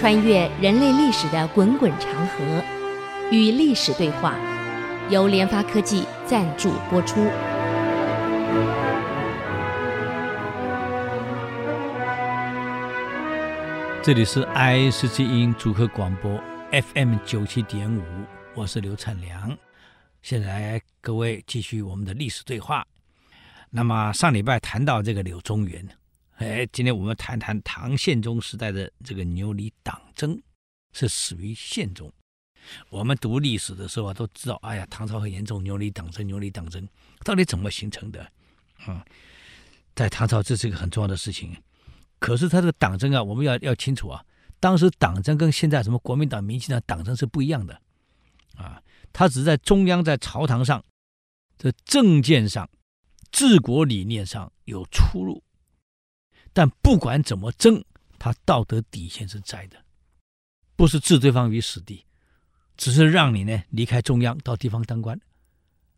穿越人类历史的滚滚长河，与历史对话，由联发科技赞助播出。这里是 IC 之音组合广播 FM 九七点五，我是刘灿良。现在各位继续我们的历史对话。那么上礼拜谈到这个柳宗元，哎，今天我们谈谈唐宪宗时代的这个牛李党争，是始于宪宗。我们读历史的时候啊，都知道，哎呀，唐朝很严重，牛李党争，牛李党争到底怎么形成的？嗯，在唐朝这是一个很重要的事情。可是他这个党争啊，我们要要清楚啊，当时党争跟现在什么国民党、民进党党争是不一样的，啊，他只是在中央在朝堂上，在政见上、治国理念上有出入，但不管怎么争，他道德底线是在的，不是置对方于死地，只是让你呢离开中央到地方当官，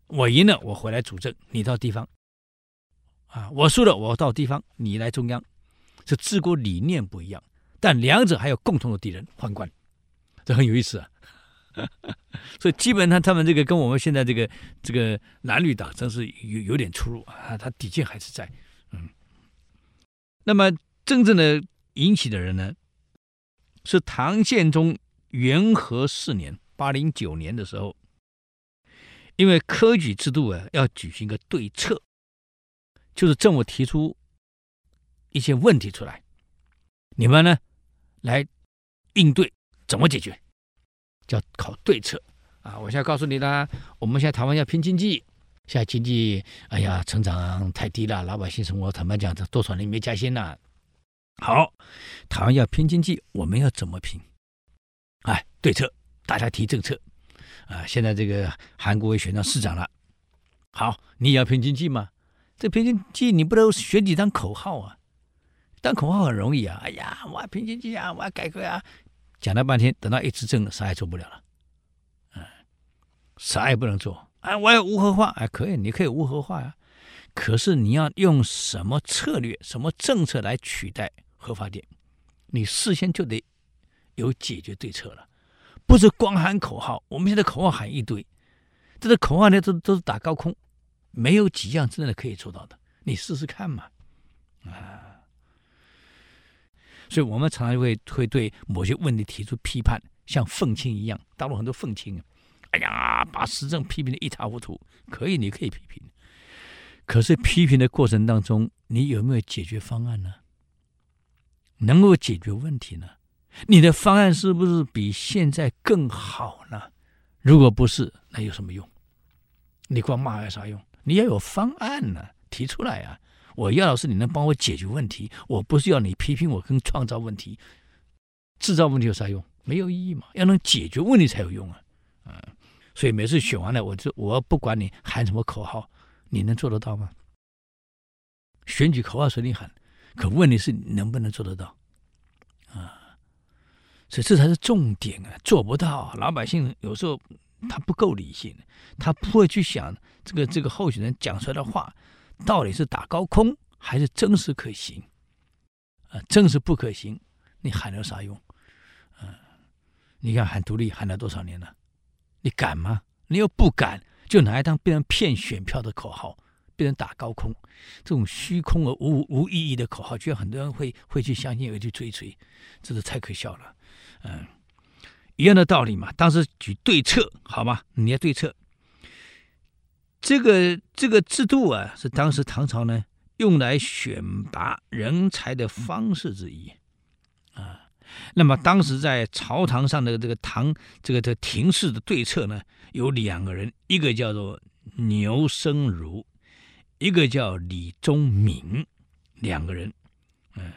我赢了我回来主政，你到地方，啊，我输了我到地方，你来中央。这治国理念不一样，但两者还有共同的敌人——宦官，这很有意思啊。所以基本上他们这个跟我们现在这个这个蓝绿党真是有有点出入啊。他底线还是在，那么真正的引起的人呢，是唐宪宗元和四年（八零九年）的时候，因为科举制度啊要举行一个对策，就是政府提出。一些问题出来，你们呢来应对，怎么解决？叫考对策啊！我现在告诉你啦，我们现在台湾要拼经济，现在经济哎呀成长太低了，老百姓生活坦白讲，这多少年没加薪了。好，台湾要拼经济，我们要怎么拼？哎，对策，大家提政策啊！现在这个韩国也选上市长了，好，你也要拼经济吗？这拼经济你不能选几张口号啊！当口号很容易啊！哎呀，我要拼经济啊，我要改革啊，讲了半天，等到一执政，啥也做不了了。嗯，啥也不能做。哎，我要无核化，哎，可以，你可以无核化呀。可是你要用什么策略、什么政策来取代核发电？你事先就得有解决对策了，不是光喊口号。我们现在口号喊一堆，这个口号呢，都都是打高空，没有几样真的可以做到的。你试试看嘛，啊。所以我们常常会会对某些问题提出批判，像愤青一样，大陆很多愤青啊，哎呀，把时政批评的一塌糊涂。可以，你可以批评，可是批评的过程当中，你有没有解决方案呢？能够解决问题呢？你的方案是不是比现在更好呢？如果不是，那有什么用？你光骂有啥用？你要有方案呢，提出来啊。我要的是你能帮我解决问题，我不是要你批评我跟创造问题，制造问题有啥用？没有意义嘛！要能解决问题才有用啊！啊，所以每次选完了，我就我不管你喊什么口号，你能做得到吗？选举口号随你喊，可问题是你能不能做得到啊？所以这才是重点啊！做不到，老百姓有时候他不够理性，他不会去想这个这个候选人讲出来的话。到底是打高空还是真实可行？啊，真实不可行，你喊有啥用？啊，你看喊独立喊了多少年了？你敢吗？你又不敢，就拿来当别人骗选票的口号，被人打高空，这种虚空而无无意义的口号，居然很多人会会去相信，会去追随，这是太可笑了。嗯，一样的道理嘛。当时举对策，好吗？你要对策。这个这个制度啊，是当时唐朝呢用来选拔人才的方式之一。那么当时在朝堂上的这个唐这个这个廷试的对策呢，有两个人，一个叫做牛僧孺，一个叫李宗闵，两个人。嗯，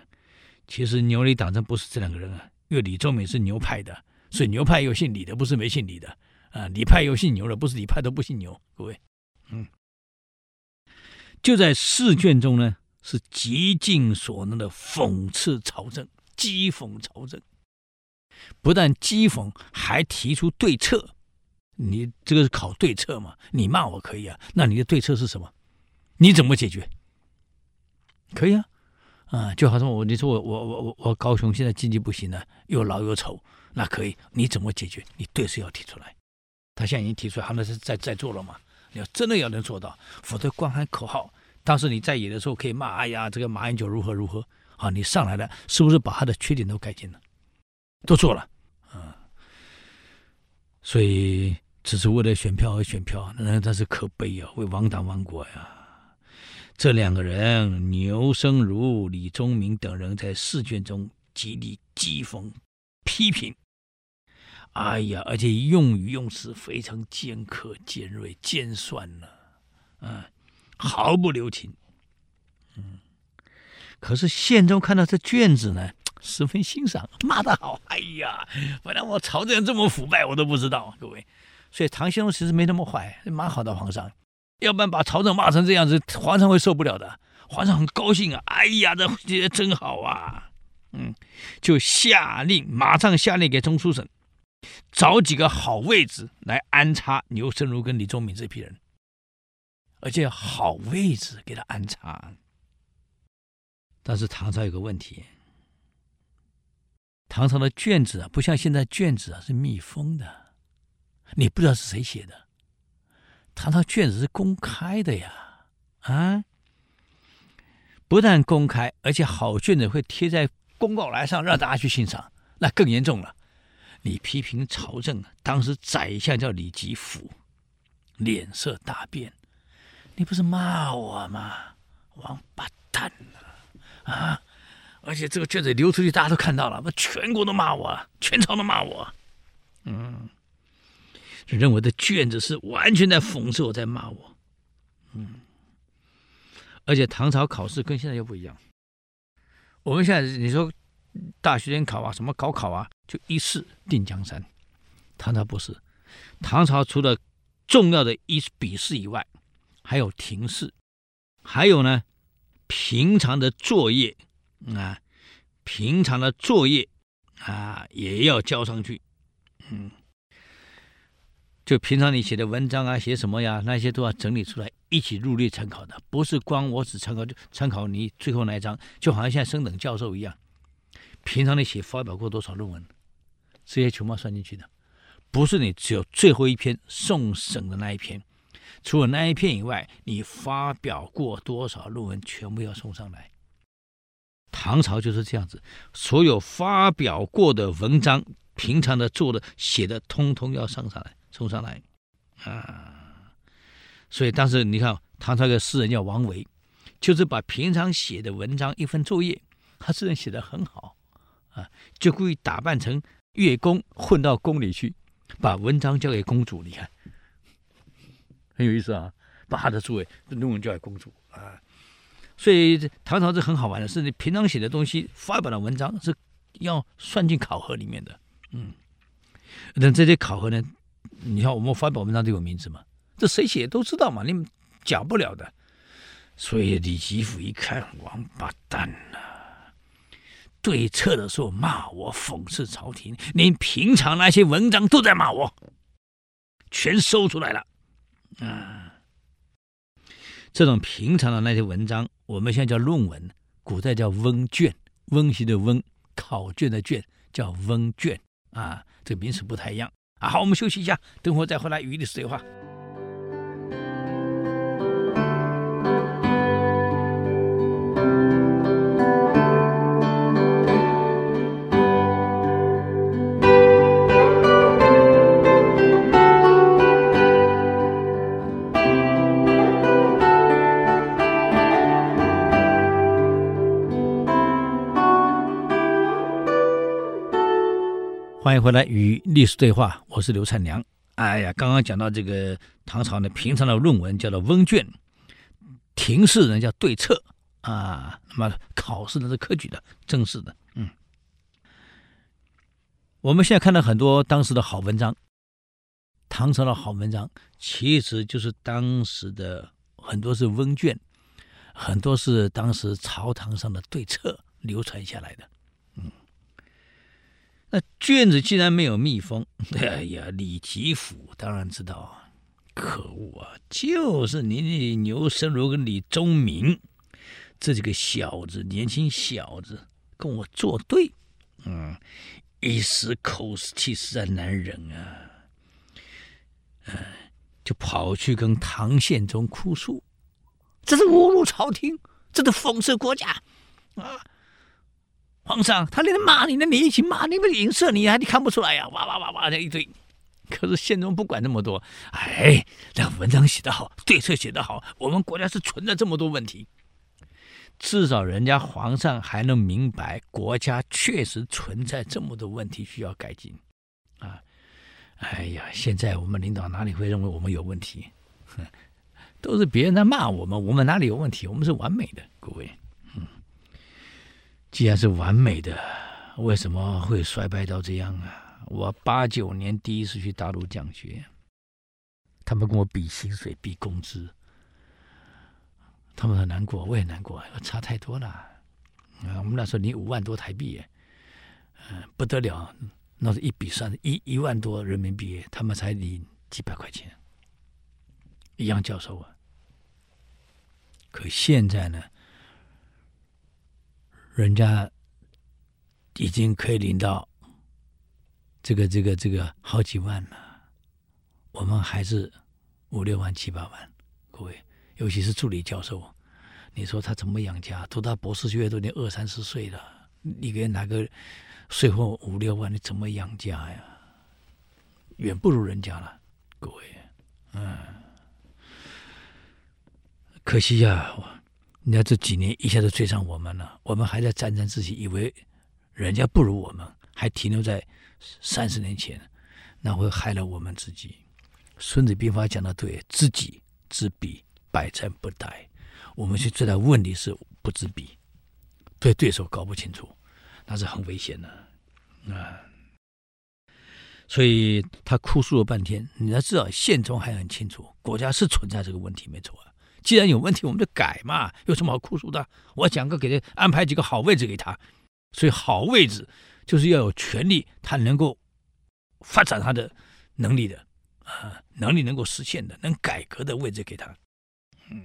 其实牛李党争不是这两个人啊，因为李宗闵是牛派的，所以牛派又姓李的，不是没姓李的啊。李派又姓牛的，不是李派都不姓牛，各位。嗯，就在试卷中呢，是极尽所能的讽刺朝政，讥讽朝政。不但讥讽，还提出对策。你这个是考对策嘛？你骂我可以啊，那你的对策是什么？你怎么解决？可以啊，啊、就好像我你说我我我我我高雄现在经济不行了，又老又丑，那可以，你怎么解决？你对事要提出来。他现在已经提出来，他们是在在做了嘛？你要真的要能做到，否则光喊口号。当时你在野的时候可以骂，哎呀，这个马英九如何如何。好，你上来了，是不是把他的缺点都改进了？都做了，嗯。所以只是为了选票而选票，那那是可悲啊，为亡党亡国呀。这两个人，牛声如、李宗明等人，在试卷中极力讥讽、批评。哎呀，而且用语用词非常尖刻、尖锐、尖酸呢，嗯，毫不留情。可是宪宗看到这卷子呢，十分欣赏，骂得好。哎呀，本来我朝政这么腐败，我都不知道，各位。所以唐宪宗其实没那么坏，蛮好的皇上。要不然把朝政骂成这样子，皇上会受不了的。皇上很高兴啊，哎呀，这这真好啊，嗯，就下令，马上下令给中书省找几个好位置来安插牛声如跟李宗闵这批人，而且好位置给他安插。但是唐朝有个问题，唐朝的卷子啊，不像现在卷子啊是密封的，你不知道是谁写的。唐朝卷子是公开的呀，啊，不但公开，而且好卷子会贴在公告栏上让大家去欣赏，那更严重了。你批评朝政，当时宰相叫李吉甫，脸色大变，你不是骂我吗？王八蛋啊！而且这个卷子流出去，大家都看到了，那全国都骂我，全朝都骂我，嗯。就认为的卷子是完全在讽刺我，在骂我，嗯，而且唐朝考试跟现在又不一样。我们现在你说大学联考啊，什么高考啊，就一试定江山。唐朝不是，唐朝除了重要的一笔试以外，还有廷试，还有呢平常的作业啊，平常的作业啊也要交上去，嗯。就平常你写的文章啊，写什么呀？那些都要整理出来，一起入列参考的，不是光我只参考就参考你最后那一章，就好像现在升等教授一样。平常你写发表过多少论文，这些全部算进去的，不是你只有最后一篇送审的那一篇，除了那一篇以外，你发表过多少论文，全部要送上来。唐朝就是这样子，所有发表过的文章，平常的做的写的，通通要上上来。送上来，啊，所以当时你看，唐朝一个诗人叫王维，就是把平常写的文章一份作业，他诗人写的很好，啊，就故意打扮成乐工混到宫里去，把文章交给公主，你看，很有意思啊，把他的诸位论文交给公主啊，所以唐朝是很好玩的，是你平常写的东西发表的文章是要算进考核里面的，嗯，那这些考核呢？你看，我们发表文章都有名字嘛，这谁写都知道嘛，你们讲不了的。所以李吉甫一看，王八蛋呐、对策的时候骂我，讽刺朝廷，连平常那些文章都在骂我，全搜出来了。啊，这种平常的那些文章，我们现在叫论文，古代叫温卷，温习的温，考卷的卷叫温卷啊，这个名词不太一样。啊，好，我们休息一下，等会再回来与你说话。欢迎回来与历史对话，我是刘灿良。哎呀，刚刚讲到这个唐朝呢，平常的论文叫做温卷，廷试呢叫对策啊，那么考试呢是科举的正式的。嗯，我们现在看到很多当时的好文章，唐朝的好文章其实就是当时的很多是温卷，很多是当时朝堂上的对策流传下来的。那卷子既然没有密封，哎呀，李吉甫当然知道啊，可恶啊！就是你，你牛声如跟李宗明这几个小子，年轻小子跟我作对，嗯，一时口气实在难忍啊，嗯，就跑去跟唐宪宗哭诉，这是侮辱朝廷，这是讽刺国家啊！皇上，他连骂你，那你一起骂，你不影射你啊？你看不出来呀？哇哇哇哇的一堆。可是宪宗不管那么多，哎，那文章写得好，对策写得好，我们国家是存在这么多问题，至少人家皇上还能明白，国家确实存在这么多问题需要改进，啊，哎呀，现在我们领导哪里会认为我们有问题？哼，都是别人在骂我们，我们哪里有问题？我们是完美的，各位，既然是完美的，为什么会衰败到这样啊？我八九年第一次去大陆讲学，他们跟我比薪水、比工资，他们很难过，我也难过，差太多了。啊，我们那时候领五万多台币，嗯，不得了，那是一比算一一万多人民币，他们才领几百块钱，一样教授啊。可现在呢，人家已经可以领到。这个这个这个好几万了，我们还是五六万七八万，各位，尤其是助理教授，你说他怎么养家？读到博士学位都已经二三十岁了，你给拿个税后五六万，你怎么养家呀？远不如人家了，各位，嗯，可惜呀，人家这几年一下子追上我们了，我们还在沾沾自喜，以为人家不如我们，还停留在。三十年前，那会害了我们自己。《孙子兵法》讲的对，知己知彼，百战不殆。我们去最大问题是不知彼，对对手搞不清楚，那是很危险的啊。所以他哭诉了半天，你要知道，宪宗还很清楚，国家是存在这个问题，没错。既然有问题，我们就改嘛，有什么好哭诉的？我讲个，给他安排几个好位置给他，所以好位置。就是要有权力，他能够发展他的能力的啊，能力能够实现的，能改革的位置给他。嗯，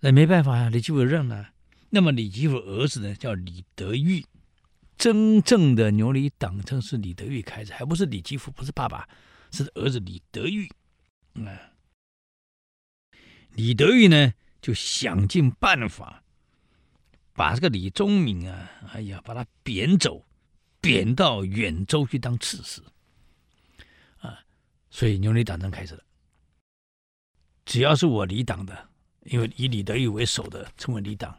那没办法呀，李吉甫认了。那么李吉甫儿子呢，叫李德裕，真正的牛李党争是李德裕开始，还不是李吉甫，不是爸爸，是儿子李德裕。嗯，李德裕呢，就想尽办法。把这个李宗闵啊，哎呀，把他贬走，贬到远州去当刺史，啊，所以牛李党争开始了。只要是我李党的，因为以李德裕为首的称为李党，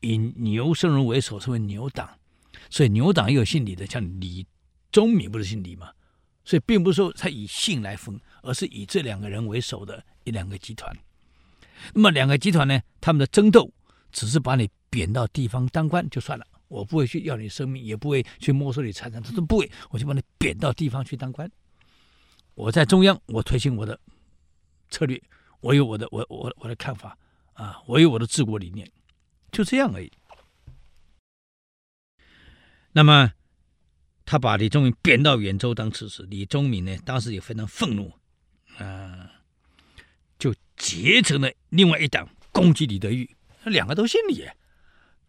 以牛声孺为首称为牛党，所以牛党也有姓李的，像李宗闵不是姓李吗？所以并不是说他以姓来分，而是以这两个人为首的一两个集团。那么两个集团呢，他们的争斗只是把你。贬到地方当官就算了，我不会去要你生命，也不会去没收你财产，他说不会，我就把你贬到地方去当官。我在中央，我推行我的策略，我有我的我我我的看法啊，我有我的治国理念，就这样而已。那么他把李宗闵贬到远州当刺史，李宗闵呢，当时也非常愤怒啊，结成了另外一党攻击李德裕，两个都姓李。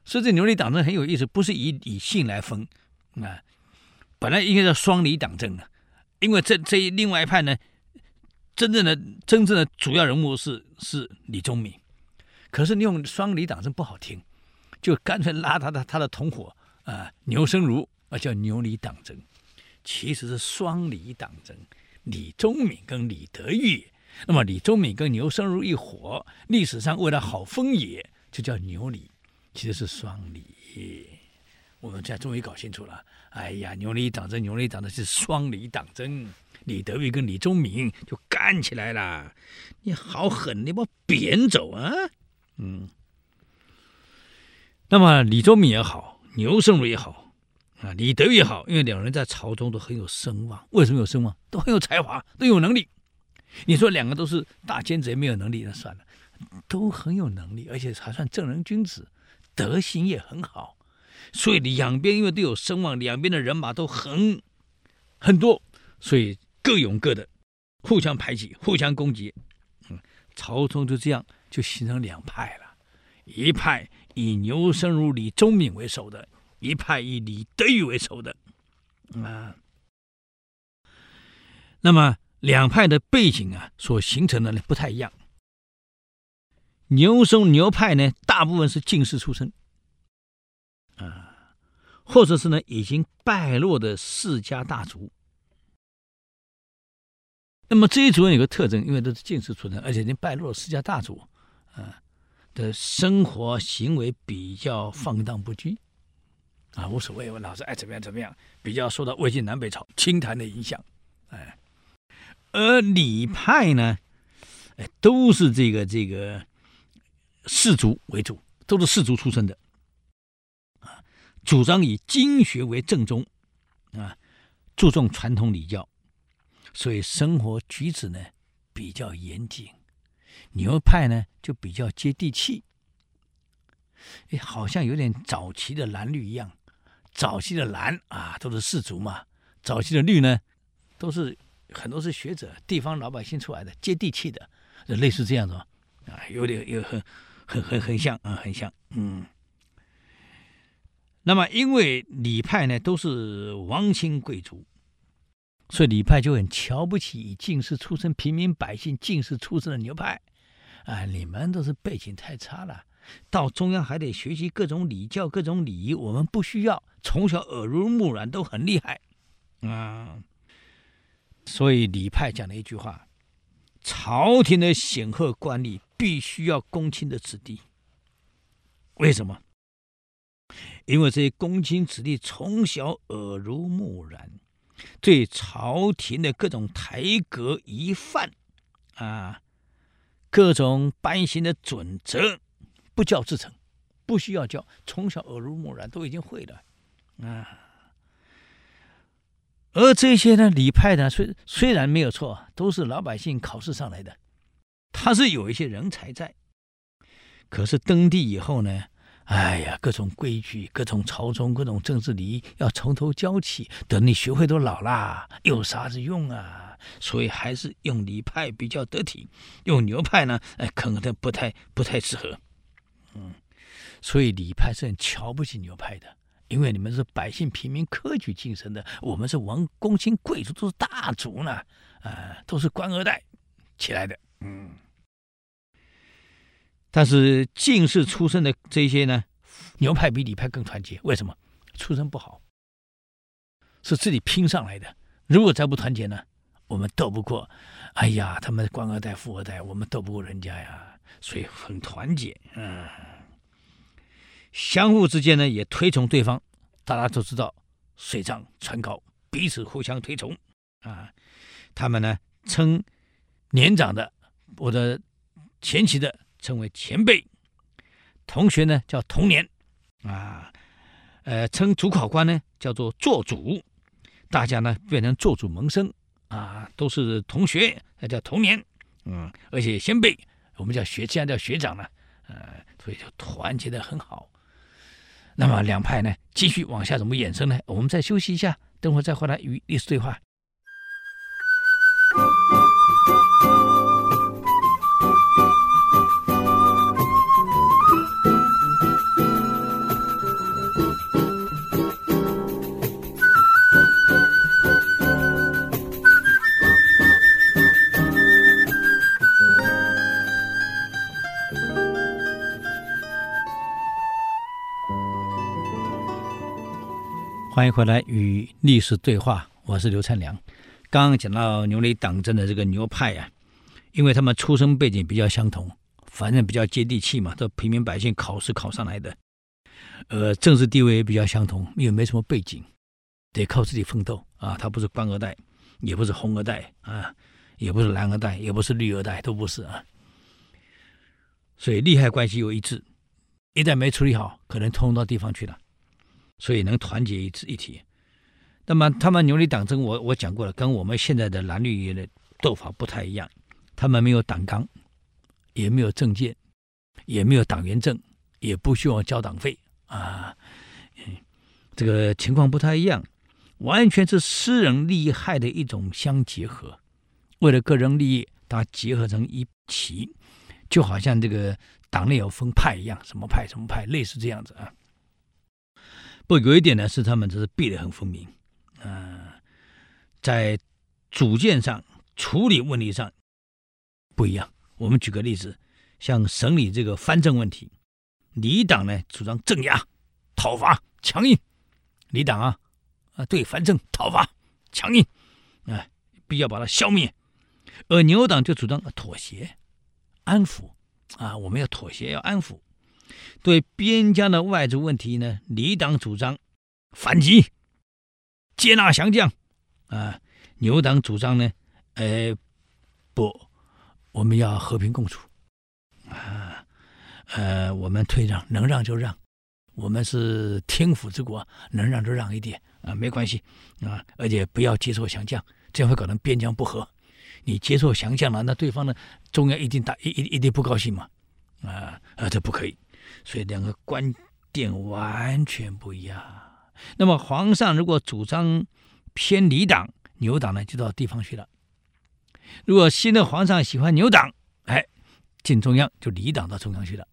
所以这牛李党争很有意思，不是以以姓来分啊，本来应该叫双李党争啊，因为这这另外一派呢，真正的真正的主要人物是是李宗闵，可是你用双李党争不好听，就干脆拉他的他的同伙啊牛声孺啊叫牛李党争，其实是双李党争，李宗闵跟李德裕，那么李宗闵跟牛僧孺一伙，历史上为了好分野，就叫牛李。其实是双李，我们现在终于搞清楚了。哎呀，牛李党争，牛李党争是双李党争，李德裕跟李宗闵就干起来了。你好狠，你把我贬走啊！嗯，那么李宗闵也好，牛僧孺也好，啊，李德裕也好，因为两人在朝中都很有声望。为什么有声望？都很有才华，都有能力。你说两个都是大奸贼，没有能力，那算了，都很有能力，而且还算正人君子。德行也很好，所以两边因为都有声望，两边的人马都很很多，所以各勇各的，互相排挤，互相攻击。嗯，曹冲就这样就形成两派了。一派以牛僧如李宗闵为首的，一派以李德裕为首的，啊，那么两派的背景啊，所形成的呢不太一样。牛僧牛派呢，大部分是进士出身，啊，或者是呢已经败落的世家大族。那么这一组人有个特征，因为都是进士出身，而且已经败落的世家大族，啊，的生活行为比较放荡不羁，啊，无所谓，我老是爱怎么样怎么样，比较受到魏晋南北朝清谈的影响，哎，而李派呢，哎，都是这个这个士族为主，都是士族出身的，啊，主张以经学为正宗，啊，注重传统礼教。所以生活举止呢比较严谨，牛派呢就比较接地气。哎，好像有点早期的蓝绿一样，早期的蓝啊都是士族嘛，早期的绿呢都是很多是学者、地方老百姓出来的，接地气的，就类似这样子啊，有点有很很很很像啊，很像嗯。那么因为李派呢都是王亲贵族。所以李派就很瞧不起以进士出身、平民百姓进士出身的牛派，啊，你们都是背景太差了，到中央还得学习各种礼教、各种礼仪，我们不需要，从小耳濡目染都很厉害，啊，所以李派讲了一句话：朝廷的显赫官吏必须要公卿的子弟，为什么？因为这些公卿子弟从小耳濡目染。对朝廷的各种台阁仪范，啊，各种颁行的准则，不教自成，不需要教，从小耳濡目染都已经会了，啊。而这些呢，李派呢，虽虽然没有错，都是老百姓考试上来的，他是有一些人才在，可是登第以后呢？哎呀，各种规矩，各种朝中，各种政治礼仪，要从头教起。等你学会都老啦，有啥子用啊？所以还是用李派比较得体，用牛派呢，哎，可能不太不太适合。嗯，所以李派是很瞧不起牛派的，因为你们是百姓平民科举进身的，我们是王公卿贵族，都是大族呢，啊、都是官二代起来的。嗯。但是进士出身的这些呢，牛派比李派更团结。为什么？出身不好，是自己拼上来的。如果再不团结呢，我们斗不过。哎呀，他们官二代、富二代，我们斗不过人家呀。所以很团结，嗯，相互之间呢也推崇对方。大家都知道，水涨船高，彼此互相推崇啊。他们呢称年长的或者前期的。称为前辈，同学呢叫同年，啊，呃，称主考官呢叫做做主，大家呢变成做主萌生，啊，都是同学，那叫同年，嗯，而且先辈，我们叫学，现在叫学长呢，呃，所以就团结得很好。那么两派呢继续往下怎么衍生呢？我们再休息一下，等会再回来与历史对话。欢迎回来与历史对话，我是刘灿良。刚刚讲到牛李党争的这个牛派啊，因为他们出生背景比较相同，反正比较接地气嘛，都平民百姓考试考上来的，呃，政治地位也比较相同，因为没什么背景，得靠自己奋斗啊。他不是官二代，也不是红二代啊，也不是蓝二代，也不是绿二代，都不是啊。所以利害关系又一致，一旦没处理好，可能通到地方去了。所以能团结一致一体，那么他们牛李党争，我我讲过了，跟我们现在的蓝绿的斗法不太一样。他们没有党纲，也没有政见，也没有党员证，也不需要交党费啊。这个情况不太一样，完全是私人利害的一种相结合，为了个人利益，它结合成一起，就好像这个党内有分派一样，什么派什么派，类似这样子啊。不有一点呢，是他们这是壁垒很分明，啊、在主见上处理问题上不一样。我们举个例子，像审理这个藩镇问题，李党呢主张镇压、讨伐、强硬；李党啊啊对藩镇讨伐、强硬，啊、必要把它消灭；而牛党就主张妥协、安抚。啊，我们要妥协，要安抚。对边疆的外族问题呢，李党主张反击、接纳降将。啊，牛党主张呢，呃，不，我们要和平共处。啊，呃，我们退让，能让就让。我们是天府之国，能让就让一点啊，没关系啊，而且不要接受降将，这样会搞成边疆不和。你接受降将了，那对方呢？中央一定打一一一定不高兴嘛？啊啊，这不可以。所以两个观点完全不一样。那么皇上如果主张偏离党，牛党呢就到地方去了；如果新的皇上喜欢牛党，哎，进中央就离党到中央去了，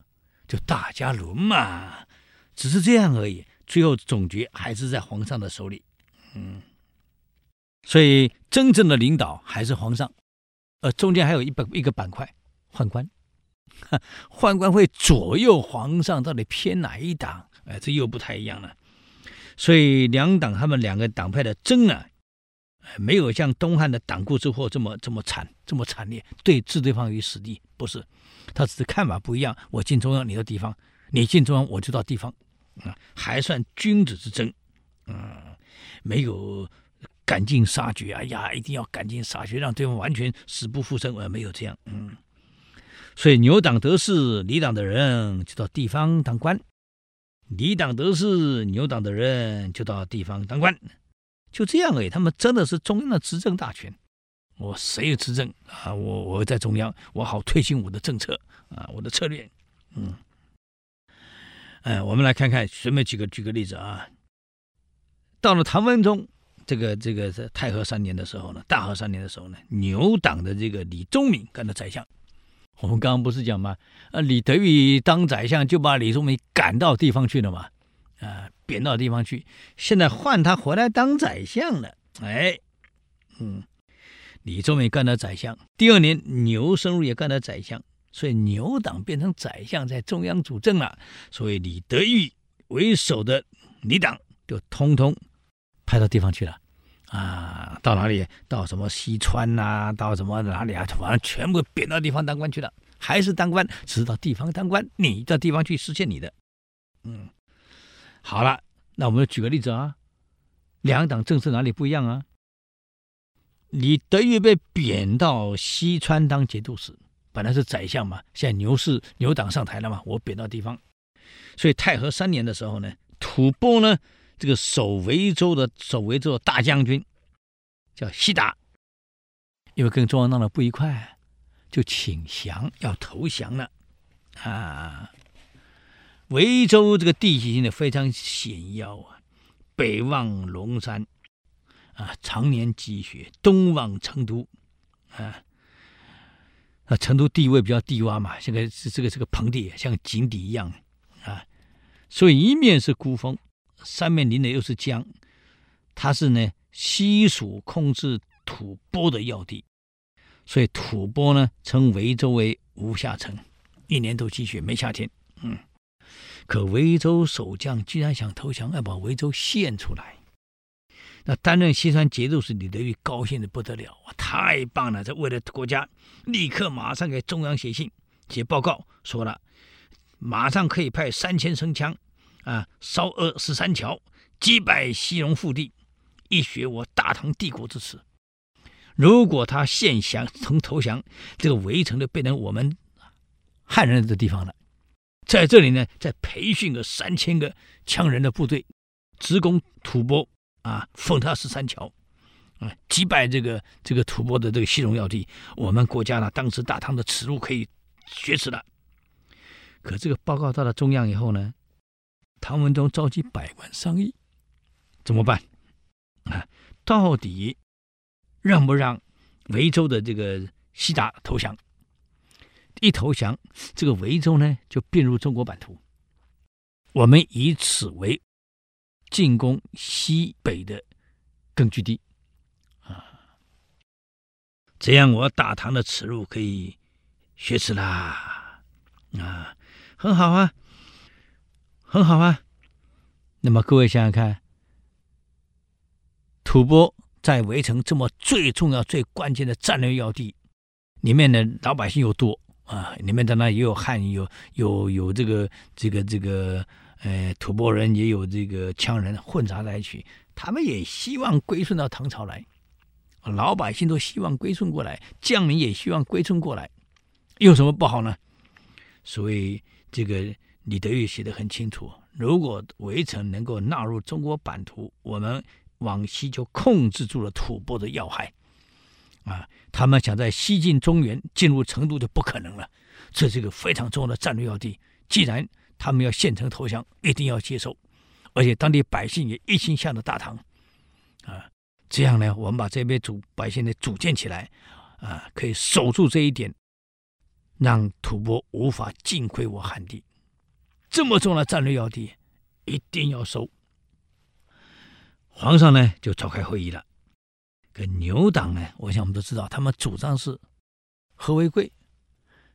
就大家轮嘛，只是这样而已。最后总决还是在皇上的手里。嗯，所以真正的领导还是皇上。呃，中间还有一板一个板块，宦官，宦官会左右皇上到底偏哪一党？哎，这又不太一样了。所以两党他们两个党派的争啊，没有像东汉的党锢之祸这么这么惨，这么惨烈，对置对方于死地。不是，他只是看法不一样。我进中央，你到地方；你进中央，我就到地方。啊，还算君子之争。嗯，没有。赶尽杀绝！哎呀，一定要赶尽杀绝，让对方完全死不复生。呃，没有这样，嗯。所以牛党得势，李党的人就到地方当官；李党得势，牛党的人就到地方当官，就这样而已。他们真的是中央的执政大权。我谁有执政啊？我我在中央，我好推行我的政策啊，我的策略。嗯。哎，我们来看看，随便举个举个例子啊。到了唐文宗。这个这个是太和三年的时候呢，大和三年的时候呢，牛党的这个李宗闵干的宰相。我们刚刚不是讲吗？啊，李德裕当宰相就把李宗闵赶到地方去了嘛，啊，贬到地方去。现在换他回来当宰相了，哎，嗯，李宗闵干了宰相，第二年牛僧孺也干了宰相，所以牛党变成宰相在中央主政了。所以李德裕为首的李党就通通。派到地方去了，啊，到哪里？到什么西川呐、啊？到什么哪里啊？反正全部贬到地方当官去了，还是当官，只是到地方当官。你到地方去实现你的，嗯，好了，那我们举个例子啊，两党政策哪里不一样啊？李德裕被贬到西川当节度使，本来是宰相嘛，现在牛氏牛党上台了嘛，我贬到地方，所以太和三年的时候呢，吐蕃呢。这个守维州的守维州的大将军叫西达，因为跟中央闹得不愉快，就请降，要投降了。啊，维州这个地形呢非常险要啊，北望龙山，啊，常年积雪；东望成都，啊，啊，成都地位比较低洼嘛，现在是这个这个盆地像井底一样啊，所以一面是孤峰。三面临的又是江，它是呢西蜀控制吐蕃的要地，所以吐蕃呢称维州为无夏城，一年都积雪没夏天。嗯，可维州守将居然想投降，要把维州献出来。那担任西川节度使李德裕高兴的不得了啊，太棒了！这为了国家，立刻马上给中央写信写报告，说了马上可以派三千声枪。啊！烧扼十三桥，击败西戎腹地，一雪我大唐帝国之耻。如果他现降从投降，这个围城就变成我们汉人的地方了。在这里呢，再培训个三千个羌人的部队，直攻吐蕃啊，封他十三桥，啊，击败这个这个吐蕃的这个西戎要地，我们国家呢，当时大唐的耻辱可以雪耻了。可这个报告到了中央以后呢？唐文宗召集百官商议，怎么办？啊，到底让不让维州的这个西达投降？一投降，这个维州呢就并入中国版图。我们以此为进攻西北的根据地啊，这样我大唐的耻辱可以雪耻啦啊，很好啊，很好啊。那么各位想想看，吐蕃在围城这么最重要、最关键的战略要地，里面的老百姓又多啊，里面当然也有汉，有有有这个这个这个。呃，吐蕃人也有这个羌人混杂在一起，他们也希望归顺到唐朝来，老百姓都希望归顺过来，将领也希望归顺过来，有什么不好呢？所以这个李德裕写得很清楚：如果围城能够纳入中国版图，我们往西就控制住了吐蕃的要害，啊，他们想在西进中原，进入成都就不可能了。这是一个非常重要的战略要地，既然。他们要献城投降，一定要接受，而且当地百姓也一心向着大唐，啊，这样呢，我们把这边主百姓呢组建起来，啊，可以守住这一点，让吐蕃无法进窥我汉地。这么重要的战略要地，一定要收。皇上呢就召开会议了，跟牛党呢，我想我们都知道，他们主张是和为贵。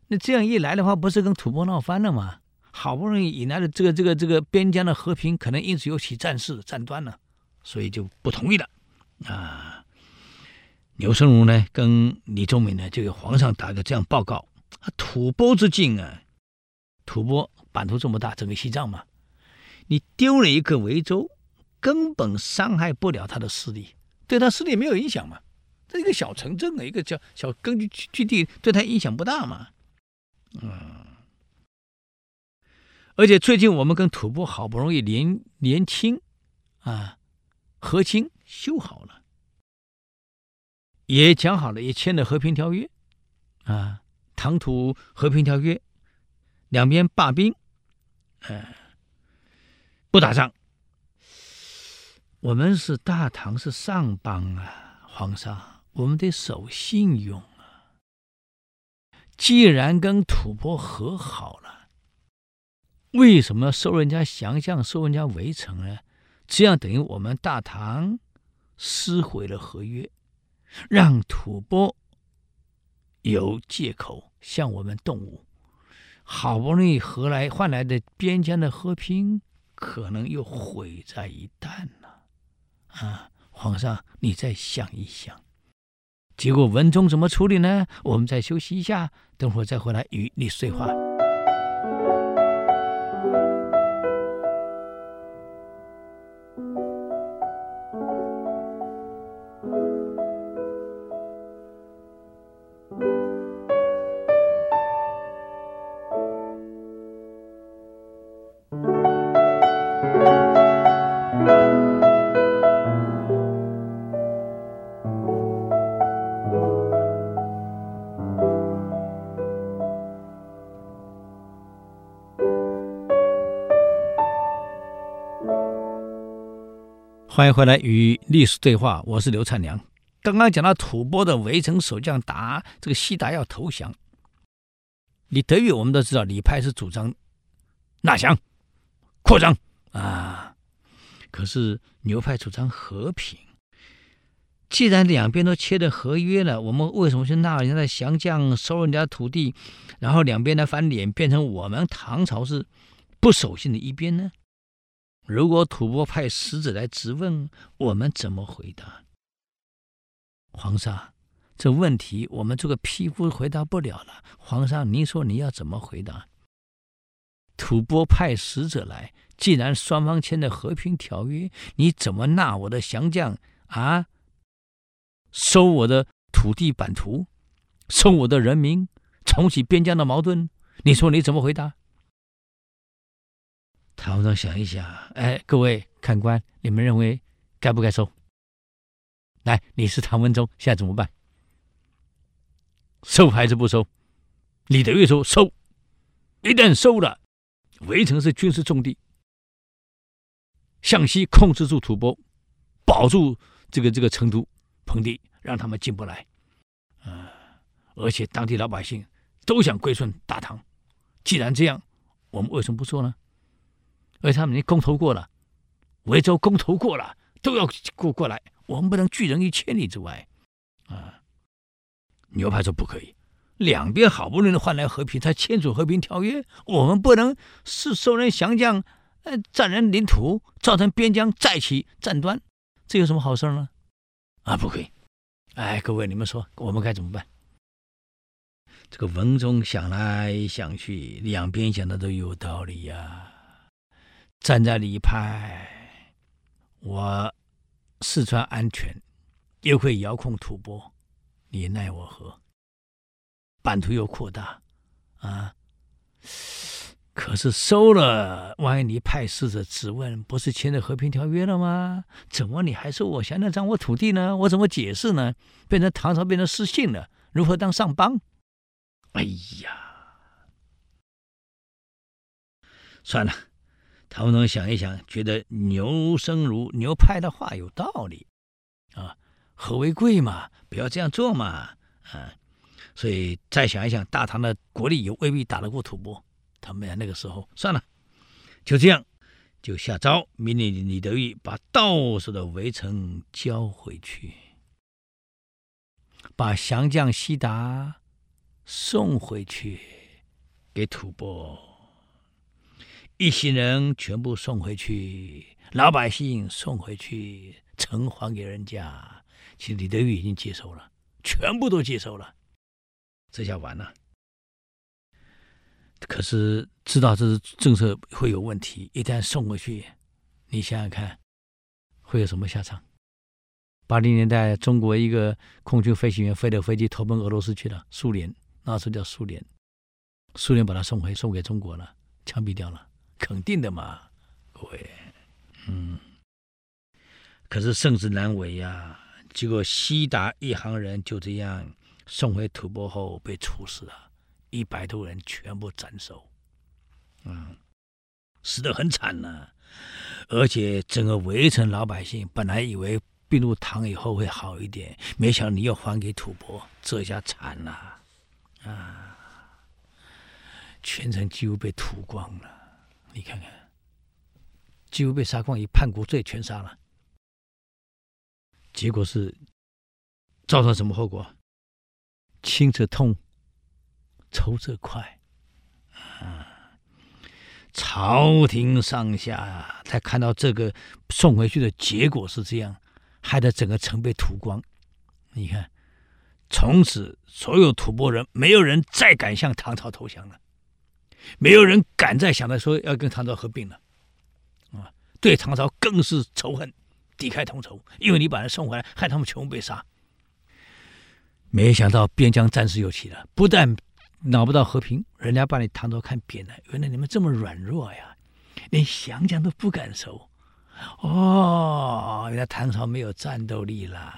那这样一来的话，不是跟吐蕃闹翻了吗？好不容易引来的这个这个这个边疆的和平，可能因此又起战事战端了，所以就不同意了。啊，牛僧孺呢跟李宗闵呢就给皇上打个这样报告：啊，吐蕃之境啊，吐蕃版图这么大，整个西藏嘛，你丢了一个维州，根本伤害不了他的势力，对他势力没有影响嘛。这一个小城镇啊，一个叫小根据据地，对他影响不大嘛。嗯。而且最近我们跟吐蕃好不容易联联清，啊，和亲修好了，也讲好了，也签了和平条约，啊，唐吐和平条约，两边罢兵，嗯、不打仗。我们是大唐是上邦啊，皇上，我们得守信用啊。既然跟吐蕃和好了。为什么收人家降将，收人家围城呢？这样等于我们大唐撕毁了合约，让吐蕃有借口向我们动武。好不容易何来换来的边疆的和平，可能又毁在一旦了。啊，皇上，你再想一想。结果文宗怎么处理呢？我们再休息一下，等会儿再回来与你对话。欢迎回来与历史对话，我是刘灿良。刚刚讲到吐蕃的围城守将达这个悉达要投降，李德裕我们都知道，李派是主张纳降、扩张啊，可是牛派主张和平。既然两边都签了合约了，我们为什么去纳人家的降将、收人家土地，然后两边来翻脸，变成我们唐朝是不守信的一边呢？如果吐蕃派使者来质问，我们怎么回答？皇上，这问题我们这个匹夫回答不了了。皇上，您说你要怎么回答？吐蕃派使者来，既然双方签了和平条约，你怎么纳我的降将啊？收我的土地版图，收我的人民，重启边疆的矛盾？你说你怎么回答？唐文宗想一想，哎，各位看官，你们认为该不该收？来，你是唐文宗，现在怎么办？收还是不收？李德裕说收，一旦收了，围城是军事重地，向西控制住吐蕃，保住这个这个成都盆地，让他们进不来。啊，而且当地老百姓都想归顺大唐。既然这样，我们为什么不做呢？而且他们已经公投过了，维州公投过了，都要过过来，我们不能拒人于千里之外啊！牛排说不可以，两边好不容易换来和平，才签署和平条约，我们不能是受人降将，呃，占人领土，造成边疆再起战端，这有什么好事呢？啊，不可以！哎，各位，你们说我们该怎么办？这个文中想来想去，两边想的都有道理呀、站在李派，我四川安全，又会遥控吐蕃，你奈我何？版图又扩大，啊！可是收了，万一你派使者质问，不是签了和平条约了吗？怎么你还说我想要掌握土地呢？我怎么解释呢？变成唐朝变成失信了，如何当上邦？哎呀，算了。唐文宗想一想，觉得牛生如牛派的话有道理，啊，和为贵嘛，不要这样做嘛，啊，所以再想一想，大唐的国力也未必打得过吐蕃，他们俩那个时候算了，就这样，就下诏命令李德裕把到手的围城交回去，把降将西达送回去给吐蕃。一行人全部送回去，老百姓送回去，城还给人家。其实李德裕已经接收了，全部都接收了，这下完了。可是知道这是政策会有问题，一旦送回去，你想想看，会有什么下场？八零年代，中国一个空军飞行员飞的飞机投奔俄罗斯去了，苏联那时候叫苏联，苏联把他送回送给中国了，枪毙掉了。肯定的嘛，各位，嗯，可是胜之难为呀、结果西达一行人就这样送回吐蕃后被处死了，一百多人全部斩首，嗯，死得很惨呢、而且整个围城老百姓本来以为并入唐以后会好一点，没想到你又还给吐蕃，这下惨了，啊，全城几乎被屠光了。你看看，几乎被杀光，以叛国罪全杀了。结果是造成什么后果？亲者痛，仇者快。啊！朝廷上下才看到这个送回去的结果是这样，害得整个城被屠光。你看，从此所有吐蕃人没有人再敢向唐朝投降了。没有人敢再想着说要跟唐朝合并了，啊，对唐朝更是仇恨，敌忾同仇，因为你把人送回来，害他们全部被杀。没想到边疆战事又起了，不但拿不到和平，人家把你唐朝看扁了。原来你们这么软弱呀，连降将都不敢收。哦，原来唐朝没有战斗力了。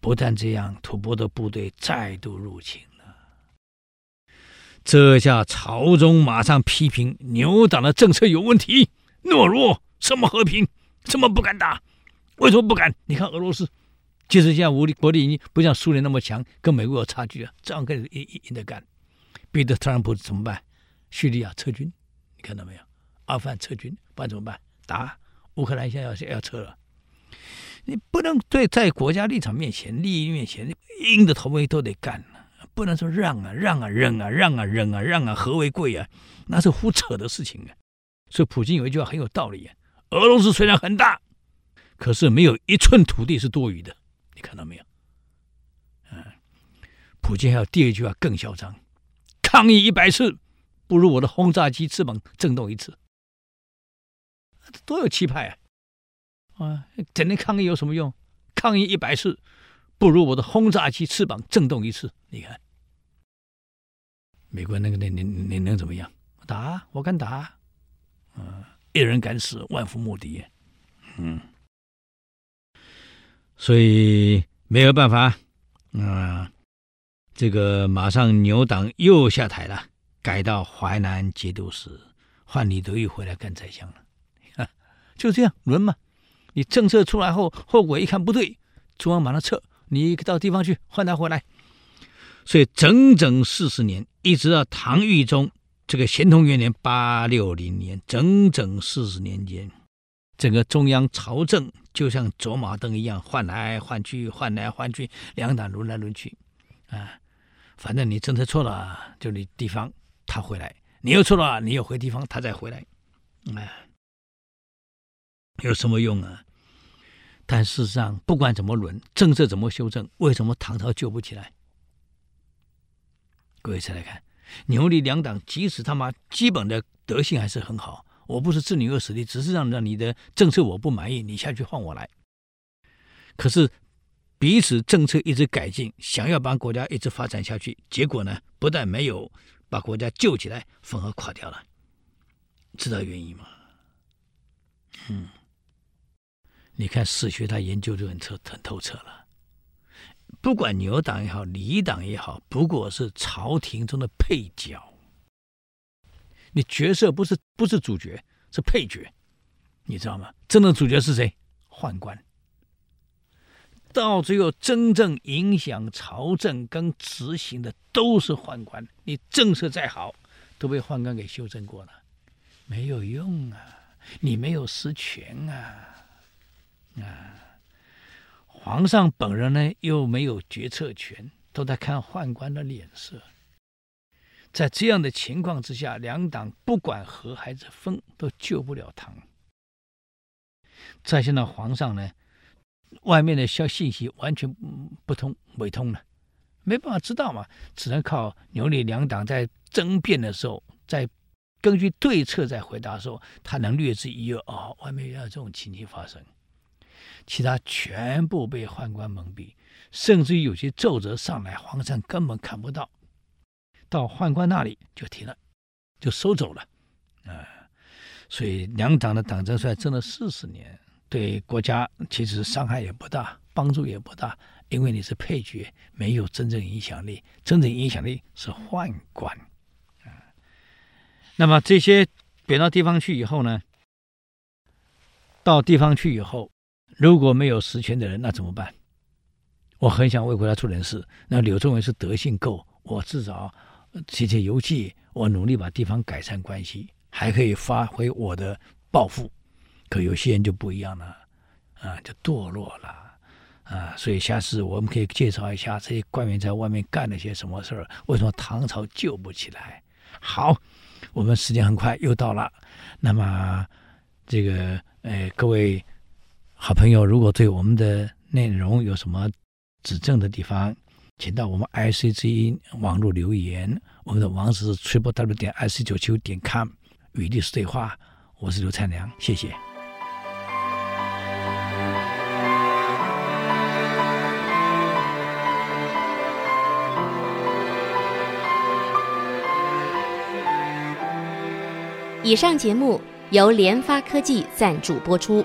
不但这样，吐蕃的部队再度入侵。这下朝中马上批评牛党的政策有问题，懦弱，什么和平，什么不敢打，为什么不敢？你看俄罗斯，即使现在武力国力已经不像苏联那么强，跟美国有差距啊，这样跟人硬硬的干，逼得特朗普怎么办？叙利亚撤军，你看到没有？阿富汗撤军，不然怎么办？打乌克兰现在要要撤了，你不能对在国家立场面前、利益面前，硬着头皮都得干。不能说让啊让啊忍啊让啊忍啊让啊和为贵啊，那是胡扯的事情啊！所以普京有一句话很有道理啊：俄罗斯虽然很大，可是没有一寸土地是多余的。你看到没有？嗯，普京还有第二句话更嚣张：抗议一百次，不如我的轰炸机翅膀震动一次。多有气派啊！啊，整天抗议有什么用？抗议一百次，不如我的轰炸机翅膀震动一次。你看。美国那个那你你能怎么样？打，我敢打。嗯，一人敢死，万夫莫敌。嗯，所以没有办法。啊、嗯，这个马上牛党又下台了，改到淮南节度使，换李德裕回来干宰相了。就这样轮嘛。你政策出来后，后果一看不对，中央马上撤，你到地方去换他回来。所以整整四十年，一直到唐懿宗这个咸通元年八六零年，整整四十年间，整个中央朝政就像走马灯一样，换来换去，换来换去，两党轮来轮去，啊，反正你政策错了，就你地方他回来；你又错了，你又回地方，他再回来，啊，有什么用啊？但事实上，不管怎么轮，政策怎么修正，为什么唐朝救不起来？各位再来看，牛李两党，即使他妈基本的德性还是很好，我不是置你饿死地，只是让让你的政策我不满意，你下去换我来。可是彼此政策一直改进，想要把国家一直发展下去，结果呢，不但没有把国家救起来，反而垮掉了。知道原因吗？嗯。你看史学，他研究就很透很透彻了。不管牛党也好，李党也好，不过是朝廷中的配角。你角色不是不是主角，是配角，你知道吗？真正的主角是谁？宦官。到最后，真正影响朝政跟执行的都是宦官。你政策再好，都被宦官给修正过了，没有用啊！你没有实权啊！啊，皇上本人呢又没有决策权，都在看宦官的脸色。在这样的情况之下，两党不管和还是分，都救不了唐。再现在皇上呢，外面的消信息完全不通，未通了，没办法知道嘛，只能靠牛李两党在争辩的时候，在根据对策在回答的时候，他能略知一二。哦，外面要有这种情形发生。其他全部被宦官蒙蔽，甚至于有些奏折上来，皇上根本看不到，到宦官那里就停了，就收走了，啊、所以两党的党争衰争了四十年，对国家其实伤害也不大，帮助也不大，因为你是配角，没有真正影响力，真正影响力是宦官，啊、那么这些贬到地方去以后呢，到地方去以后。如果没有实权的人，那怎么办？我很想为国家做点事。那柳宗元是德性够，我至少写写游记，我努力把地方改善关系，还可以发挥我的抱负。可有些人就不一样了，啊，就堕落了，啊，所以下次我们可以介绍一下这些官员在外面干了些什么事儿，为什么唐朝救不起来？好，我们时间很快又到了，那么这个，呃，各位。好朋友，如果对我们的内容有什么指正的地方，请到我们 IC 之音网络留言。我们的网址是 triple w 点 ic 九七点 com，与历史对话。我是刘灿良，谢谢。以上节目由联发科技赞助播出。